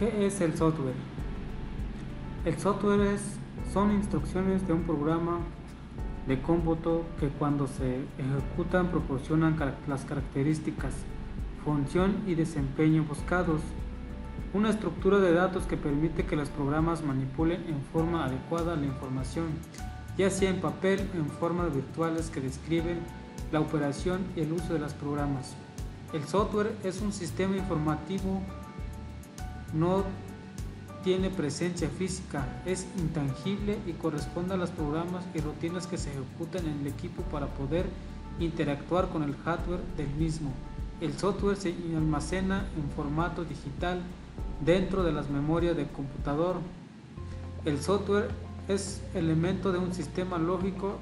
¿Qué es el software? El software es, son instrucciones de un programa de cómputo que cuando se ejecutan proporcionan las características, función y desempeño buscados. Una estructura de datos que permite que los programas manipulen en forma adecuada la información, ya sea en papel o en formas virtuales que describen la operación y el uso de los programas. El software es un sistema informativo no tiene presencia física, es intangible y corresponde a los programas y rutinas que se ejecutan en el equipo para poder interactuar con el hardware del mismo. El software se almacena en formato digital dentro de las memorias del computador. El software es elemento de un sistema lógico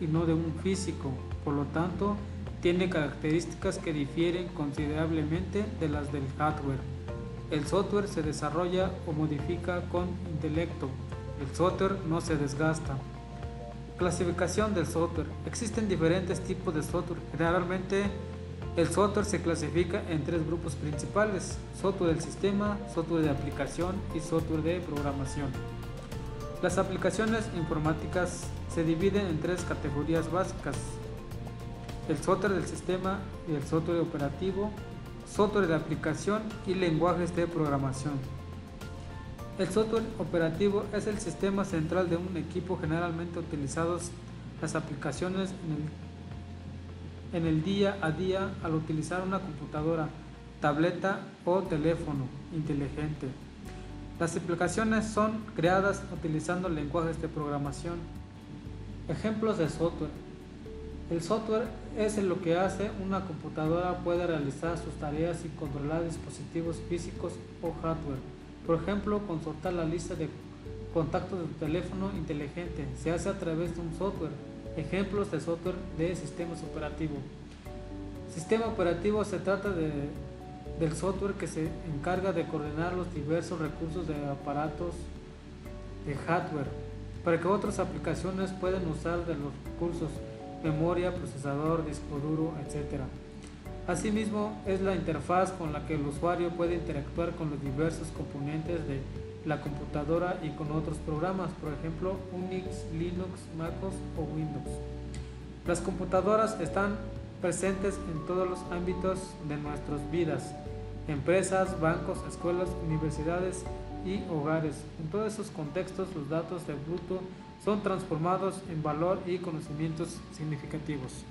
y no de un físico, por lo tanto, tiene características que difieren considerablemente de las del hardware. El software se desarrolla o modifica con intelecto. El software no se desgasta. Clasificación del software. Existen diferentes tipos de software. Generalmente el software se clasifica en tres grupos principales. Software del sistema, software de aplicación y software de programación. Las aplicaciones informáticas se dividen en tres categorías básicas. El software del sistema y el software operativo software de aplicación y lenguajes de programación. El software operativo es el sistema central de un equipo generalmente utilizados las aplicaciones en el, en el día a día al utilizar una computadora, tableta o teléfono inteligente. Las aplicaciones son creadas utilizando lenguajes de programación. Ejemplos de software. El software es lo que hace una computadora pueda realizar sus tareas y controlar dispositivos físicos o hardware. Por ejemplo, consultar la lista de contactos de tu teléfono inteligente se hace a través de un software. Ejemplos de software de sistemas operativos. Sistema operativo se trata de, del software que se encarga de coordinar los diversos recursos de aparatos de hardware para que otras aplicaciones puedan usar de los recursos memoria, procesador, disco duro, etc. Asimismo, es la interfaz con la que el usuario puede interactuar con los diversos componentes de la computadora y con otros programas, por ejemplo Unix, Linux, MacOS o Windows. Las computadoras están presentes en todos los ámbitos de nuestras vidas, empresas, bancos, escuelas, universidades y hogares. En todos esos contextos los datos de bruto son transformados en valor y conocimientos significativos.